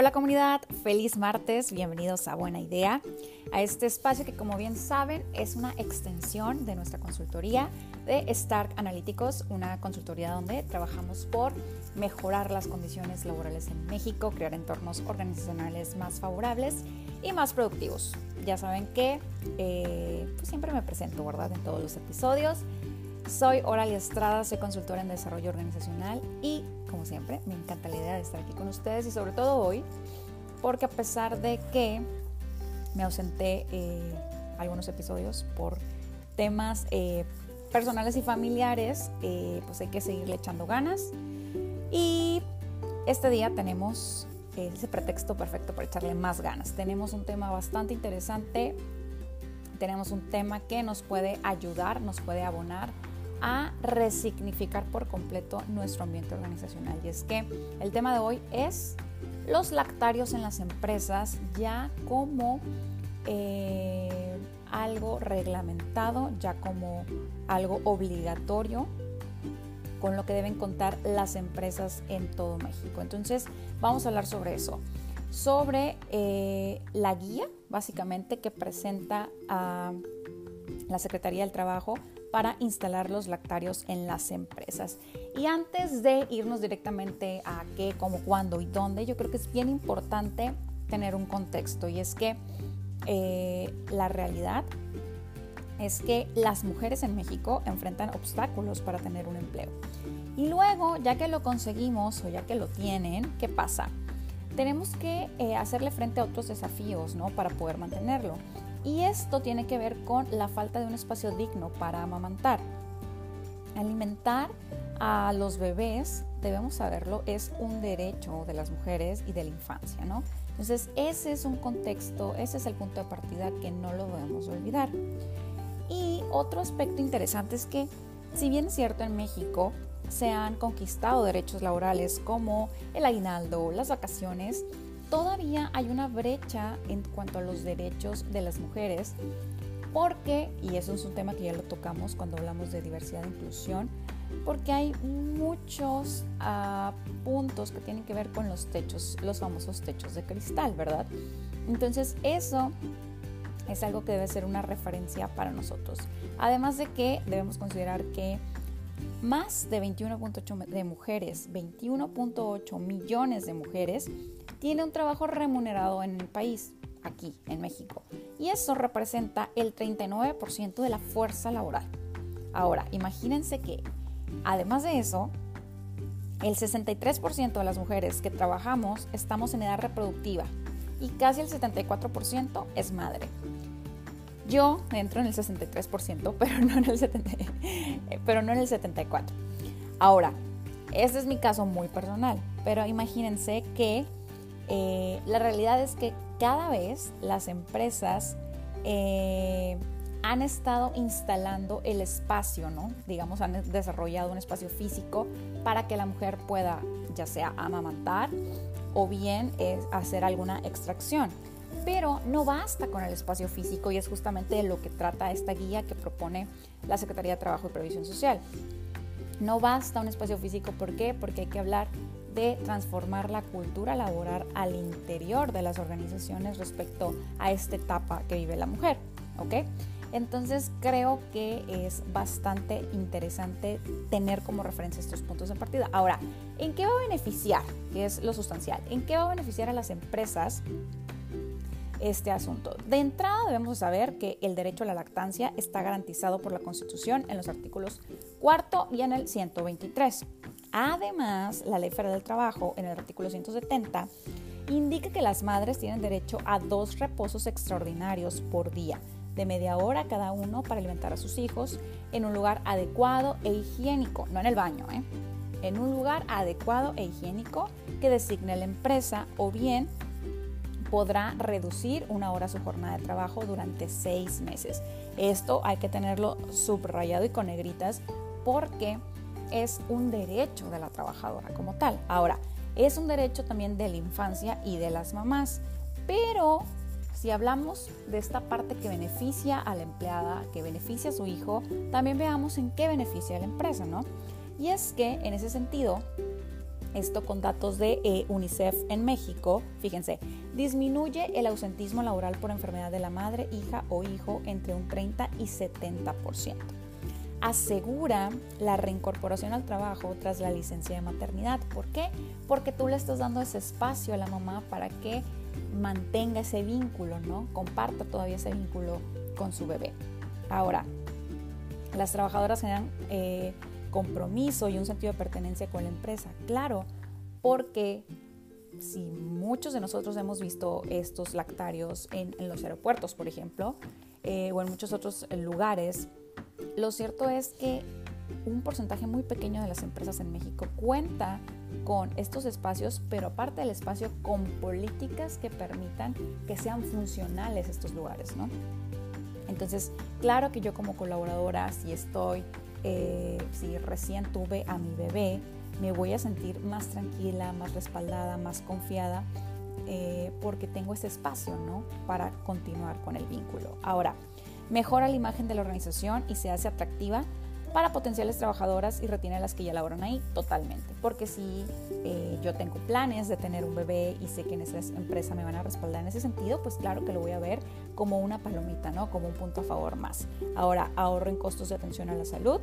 Hola comunidad, feliz martes, bienvenidos a Buena Idea, a este espacio que como bien saben es una extensión de nuestra consultoría de Stark Analyticos, una consultoría donde trabajamos por mejorar las condiciones laborales en México, crear entornos organizacionales más favorables y más productivos. Ya saben que eh, pues siempre me presento, ¿verdad? En todos los episodios. Soy Oralia Estrada, soy consultora en desarrollo organizacional y, como siempre, me encanta la idea de estar aquí con ustedes y sobre todo hoy, porque a pesar de que me ausenté eh, algunos episodios por temas eh, personales y familiares, eh, pues hay que seguirle echando ganas. Y este día tenemos ese pretexto perfecto para echarle más ganas. Tenemos un tema bastante interesante, tenemos un tema que nos puede ayudar, nos puede abonar a resignificar por completo nuestro ambiente organizacional. Y es que el tema de hoy es los lactarios en las empresas ya como eh, algo reglamentado, ya como algo obligatorio con lo que deben contar las empresas en todo México. Entonces vamos a hablar sobre eso, sobre eh, la guía básicamente que presenta a la Secretaría del Trabajo para instalar los lactarios en las empresas. Y antes de irnos directamente a qué, cómo, cuándo y dónde, yo creo que es bien importante tener un contexto y es que eh, la realidad es que las mujeres en México enfrentan obstáculos para tener un empleo. Y luego, ya que lo conseguimos o ya que lo tienen, ¿qué pasa? Tenemos que eh, hacerle frente a otros desafíos, ¿no? Para poder mantenerlo. Y esto tiene que ver con la falta de un espacio digno para amamantar. Alimentar a los bebés, debemos saberlo, es un derecho de las mujeres y de la infancia, ¿no? Entonces, ese es un contexto, ese es el punto de partida que no lo debemos olvidar. Y otro aspecto interesante es que, si bien es cierto en México, se han conquistado derechos laborales como el aguinaldo, las vacaciones, todavía hay una brecha en cuanto a los derechos de las mujeres, porque, y eso es un tema que ya lo tocamos cuando hablamos de diversidad e inclusión, porque hay muchos uh, puntos que tienen que ver con los techos, los famosos techos de cristal, ¿verdad? Entonces eso es algo que debe ser una referencia para nosotros. Además de que debemos considerar que más de 21.8 de mujeres, 21.8 millones de mujeres tiene un trabajo remunerado en el país, aquí en México. Y eso representa el 39% de la fuerza laboral. Ahora, imagínense que, además de eso, el 63% de las mujeres que trabajamos estamos en edad reproductiva y casi el 74% es madre. Yo entro en el 63%, pero no en el, 70, pero no en el 74%. Ahora, este es mi caso muy personal, pero imagínense que eh, la realidad es que cada vez las empresas eh, han estado instalando el espacio, ¿no? Digamos, han desarrollado un espacio físico para que la mujer pueda ya sea amamantar o bien eh, hacer alguna extracción. Pero no basta con el espacio físico y es justamente de lo que trata esta guía que propone la Secretaría de Trabajo y Previsión Social. No basta un espacio físico, ¿por qué? Porque hay que hablar de transformar la cultura laboral al interior de las organizaciones respecto a esta etapa que vive la mujer. ¿ok? Entonces creo que es bastante interesante tener como referencia estos puntos de partida. Ahora, ¿en qué va a beneficiar? Que es lo sustancial. ¿En qué va a beneficiar a las empresas este asunto? De entrada debemos saber que el derecho a la lactancia está garantizado por la Constitución en los artículos cuarto y en el 123. Además, la Ley Federal del Trabajo, en el artículo 170, indica que las madres tienen derecho a dos reposos extraordinarios por día, de media hora cada uno para alimentar a sus hijos en un lugar adecuado e higiénico, no en el baño, ¿eh? en un lugar adecuado e higiénico que designe la empresa o bien podrá reducir una hora su jornada de trabajo durante seis meses. Esto hay que tenerlo subrayado y con negritas porque es un derecho de la trabajadora como tal. Ahora, es un derecho también de la infancia y de las mamás, pero si hablamos de esta parte que beneficia a la empleada, que beneficia a su hijo, también veamos en qué beneficia a la empresa, ¿no? Y es que en ese sentido, esto con datos de eh, UNICEF en México, fíjense, disminuye el ausentismo laboral por enfermedad de la madre, hija o hijo entre un 30 y 70%. Asegura la reincorporación al trabajo tras la licencia de maternidad. ¿Por qué? Porque tú le estás dando ese espacio a la mamá para que mantenga ese vínculo, ¿no? Comparta todavía ese vínculo con su bebé. Ahora, las trabajadoras generan eh, compromiso y un sentido de pertenencia con la empresa. Claro, porque si muchos de nosotros hemos visto estos lactarios en, los aeropuertos, por ejemplo, eh, o en muchos otros lugares, lo cierto es que un porcentaje muy pequeño de las empresas en México cuenta con estos espacios, pero aparte del espacio, con políticas que permitan que sean funcionales estos lugares, ¿no? Entonces, claro que yo como colaboradora, si estoy eh, si recién tuve a mi bebé, me voy a sentir más tranquila, más respaldada, más confiada, eh, porque tengo ese espacio, ¿no? Para continuar con el vínculo. Ahora, mejora la imagen de la organización y se hace atractiva para potenciales trabajadoras y retiene a las que ya laboran ahí totalmente. Porque si eh, yo tengo planes de tener un bebé y sé que en esa empresa me van a respaldar en ese sentido, pues claro que lo voy a ver como una palomita, ¿no? Como un punto a favor más. Ahora, ahorro en costos de atención a la salud.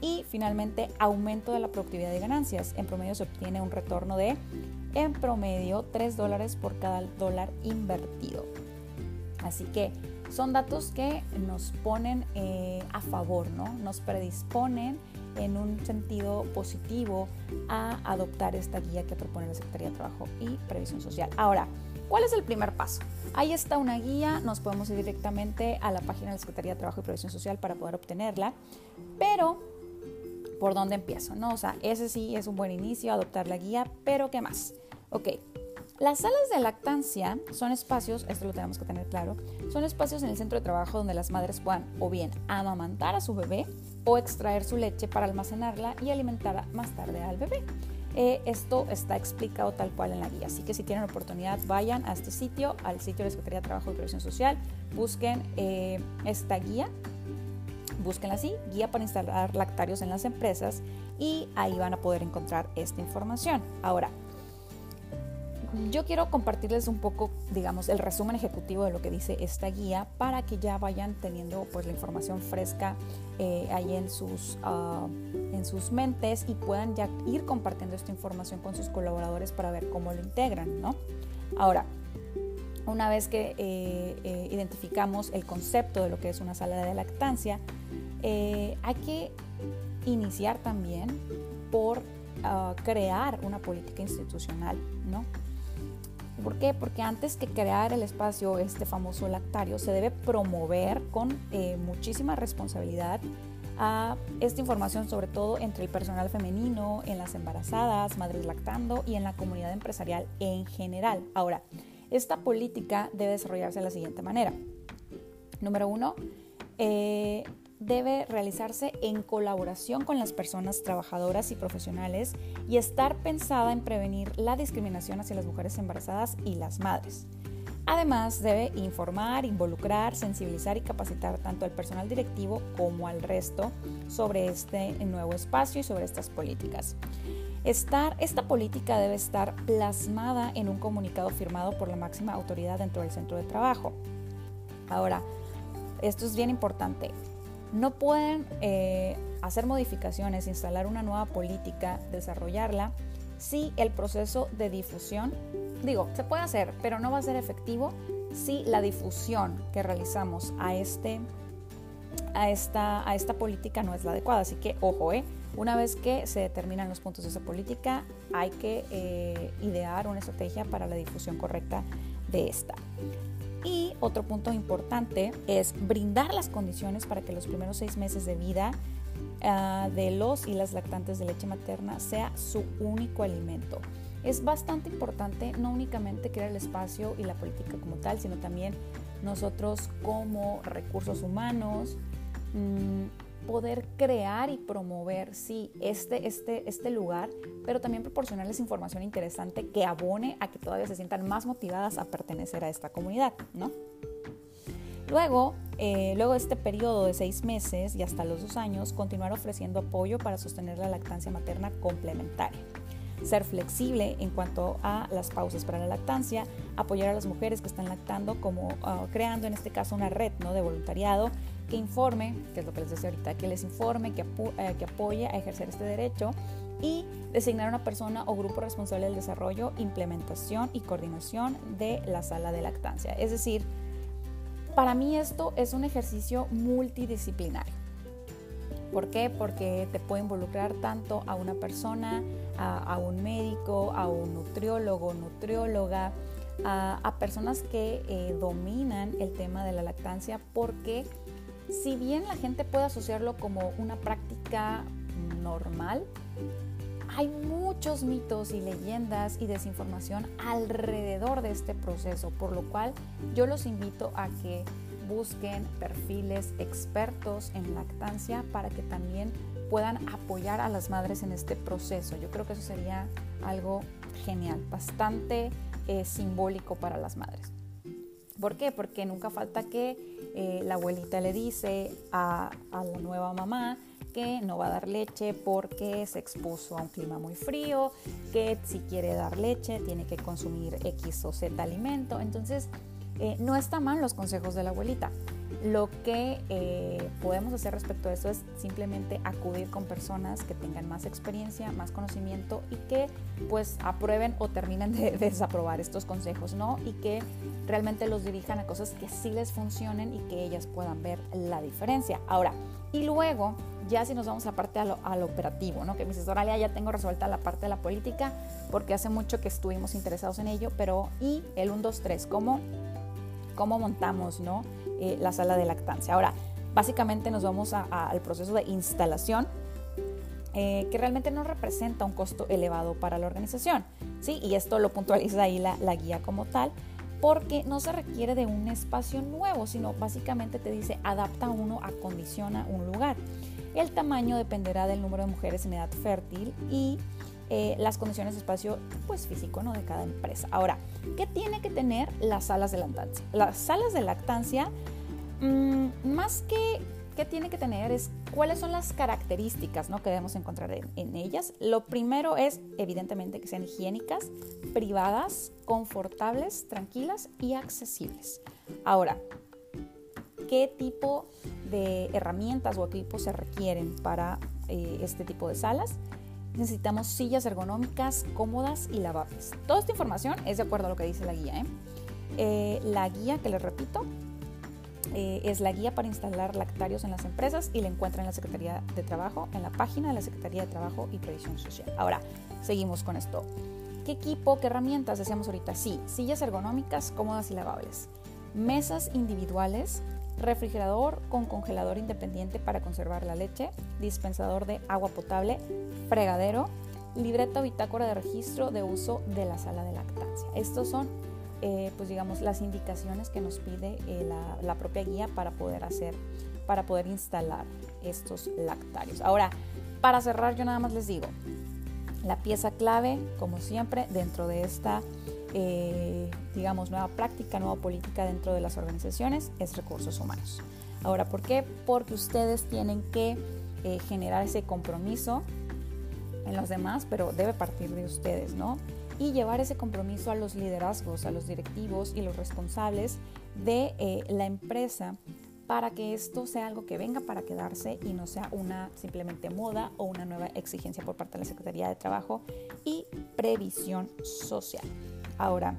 Y finalmente, aumento de la productividad de ganancias. En promedio se obtiene un retorno de, en promedio, 3 dólares por cada dólar invertido. Así que son datos que nos ponen eh, a favor, ¿no? Nos predisponen en un sentido positivo a adoptar esta guía que propone la Secretaría de Trabajo y Previsión Social. Ahora, ¿cuál es el primer paso? Ahí está una guía, nos podemos ir directamente a la página de la Secretaría de Trabajo y Previsión Social para poder obtenerla, pero ¿por dónde empiezo? No, o sea, ese sí es un buen inicio, adoptar la guía, pero ¿qué más? Ok, las salas de lactancia son espacios, esto lo tenemos que tener claro, son espacios en el centro de trabajo donde las madres puedan o bien amamantar a su bebé o extraer su leche para almacenarla y alimentar más tarde al bebé. Eh, esto está explicado tal cual en la guía, así que si tienen oportunidad vayan a este sitio, al sitio de la Secretaría de Trabajo y Previsión Social, busquen eh, esta guía, búsquenla así, guía para instalar lactarios en las empresas y ahí van a poder encontrar esta información. Ahora, yo quiero compartirles un poco, digamos, el resumen ejecutivo de lo que dice esta guía para que ya vayan teniendo pues la información fresca eh, ahí en sus, ah, en sus mentes y puedan ya ir compartiendo esta información con sus colaboradores para ver cómo lo integran, ¿no? Ahora, una vez que eh, eh, identificamos el concepto de lo que es una sala de lactancia, hay que iniciar también por ah, crear una política institucional, ¿no? ¿Por qué? Porque antes que crear el espacio, este famoso lactario, se debe promover con eh, muchísima responsabilidad a esta información, sobre todo entre el personal femenino, en las embarazadas, madres lactando y en la comunidad empresarial en general. Ahora, esta política debe desarrollarse de la siguiente manera. Número uno, eh, debe realizarse en colaboración con las personas trabajadoras y profesionales y estar pensada en prevenir la discriminación hacia las mujeres embarazadas y las madres. Además, debe informar, involucrar, sensibilizar y capacitar tanto al personal directivo como al resto sobre este nuevo espacio y sobre estas políticas. Estar, esta política debe estar plasmada en un comunicado firmado por la máxima autoridad dentro del centro de trabajo. Ahora, esto es bien importante no pueden eh, hacer modificaciones, instalar una nueva política, desarrollarla, si el proceso de difusión, digo, se puede hacer, pero no va a ser efectivo si la difusión que realizamos a, este, a, esta, a esta política no es la adecuada. Así que, ojo, eh, una vez que se determinan los puntos de esa política, hay que eh, idear una estrategia para la difusión correcta de esta. Y otro punto importante es brindar las condiciones para que los primeros seis meses de vida ah, de los y las lactantes de leche materna sea su único alimento. Es bastante importante no únicamente crear el espacio y la política como tal, sino también nosotros como recursos humanos, mmm, poder crear y promover, sí, este, este, este lugar, pero también proporcionarles información interesante que abone a que todavía se sientan más motivadas a pertenecer a esta comunidad, ¿no? Luego, eh, luego de este periodo de seis meses y hasta los dos años, continuar ofreciendo apoyo para sostener la lactancia materna complementaria. ser flexible en cuanto a las pausas para la lactancia, apoyar a las mujeres que están lactando como ah, creando en este caso una red ¿no? de voluntariado que informe, que es lo que les decía ahorita, que les informe, que, eh, que apoye a ejercer este derecho y designar una persona o grupo responsable del desarrollo, implementación y coordinación de la sala de lactancia. Es decir, para mí esto es un ejercicio multidisciplinario. ¿Por qué? Porque te puede involucrar tanto a una persona, a, un médico, a un nutriólogo, nutrióloga, a, personas que eh, dominan el tema de la lactancia, porque si bien la gente puede asociarlo como una práctica normal, hay muchos mitos y leyendas y desinformación alrededor de este proceso, por lo cual yo los invito a que busquen perfiles expertos en lactancia para que también puedan apoyar a las madres en este proceso. Yo creo que eso sería algo genial, bastante eh, simbólico para las madres. ¿Por qué? Porque nunca falta que eh, la abuelita le dice a, a la nueva mamá que no va a dar leche porque se expuso a un clima muy frío, que si quiere dar leche tiene que consumir X o Z alimento. Entonces, eh, no está mal los consejos de la abuelita. Lo que eh, podemos hacer respecto a eso es simplemente acudir con personas que tengan más experiencia, más conocimiento y que pues aprueben o terminen de, desaprobar estos consejos, ¿no? Y que realmente los dirijan a cosas que sí les funcionen y que ellas puedan ver la diferencia. Ahora, y luego, ya si nos vamos a la parte al operativo, ¿no? Que mi asesoralia ya tengo resuelta la parte de la política porque hace mucho que estuvimos interesados en ello, pero y el 1, 2, 3, ¿cómo cómo montamos ¿no? Eh, la sala de lactancia. Ahora, básicamente nos vamos al proceso de instalación, eh, que realmente no representa un costo elevado para la organización. ¿sí? Y esto lo puntualiza ahí la, la guía como tal, porque no se requiere de un espacio nuevo, sino básicamente te dice adapta uno, acondiciona un lugar. El tamaño dependerá del número de mujeres en edad fértil y eh, las condiciones de espacio pues, físico ¿no? de cada empresa. Ahora, ¿qué tiene que tener las salas de lactancia? Las salas de lactancia, mm, más que qué tiene que tener es cuáles son las características ¿no? que debemos encontrar en, ellas. Lo primero es, evidentemente, que sean higiénicas, privadas, confortables, tranquilas y accesibles. Ahora, ¿qué tipo de herramientas o equipos se requieren para eh, este tipo de salas? Necesitamos sillas ergonómicas cómodas y lavables. Toda esta información es de acuerdo a lo que dice la guía. ¿eh? Eh, la guía, que les repito, eh, es la guía para instalar lactarios en las empresas y la encuentran en la Secretaría de Trabajo, en la página de la Secretaría de Trabajo y Previsión Social. Ahora, seguimos con esto. ¿Qué equipo, qué herramientas decíamos ahorita? Sí, sillas ergonómicas, cómodas y lavables. Mesas individuales refrigerador con congelador independiente para conservar la leche, dispensador de agua potable, fregadero, libreta o bitácora de registro de uso de la sala de lactancia. Estos son, eh, pues digamos, las indicaciones que nos pide eh, la, la, propia guía para poder hacer, para poder instalar estos lactarios. Ahora, para cerrar, yo nada más les digo, la pieza clave, como siempre, dentro de esta eh, digamos, nueva práctica, nueva política dentro de las organizaciones es recursos humanos. Ahora, ¿por qué? Porque ustedes tienen que eh, generar ese compromiso en los demás, pero debe partir de ustedes, ¿no? Y llevar ese compromiso a los liderazgos, a los directivos y los responsables de eh, la empresa para que esto sea algo que venga para quedarse y no sea una simplemente moda o una nueva exigencia por parte de la Secretaría de Trabajo y Previsión Social. Ahora,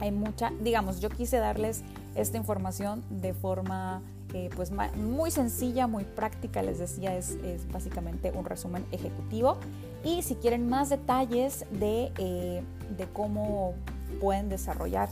hay mucha, digamos, yo quise darles esta información de forma eh, pues muy sencilla, muy práctica, les decía, es, básicamente un resumen ejecutivo. Y si quieren más detalles de, eh, de cómo pueden desarrollar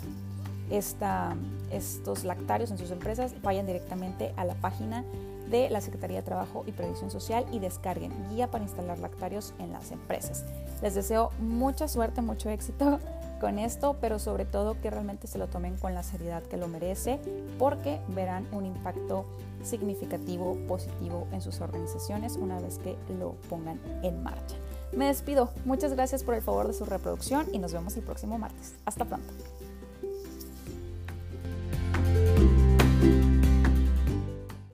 esta, estos lactarios en sus empresas, vayan directamente a la página de la Secretaría de Trabajo y Previsión Social y descarguen guía para instalar lactarios en las empresas. Les deseo mucha suerte, mucho éxito con esto, pero sobre todo que realmente se lo tomen con la seriedad que lo merece, porque verán un impacto significativo, positivo en sus organizaciones una vez que lo pongan en marcha. Me despido, muchas gracias por el favor de su reproducción y nos vemos el próximo martes. Hasta pronto.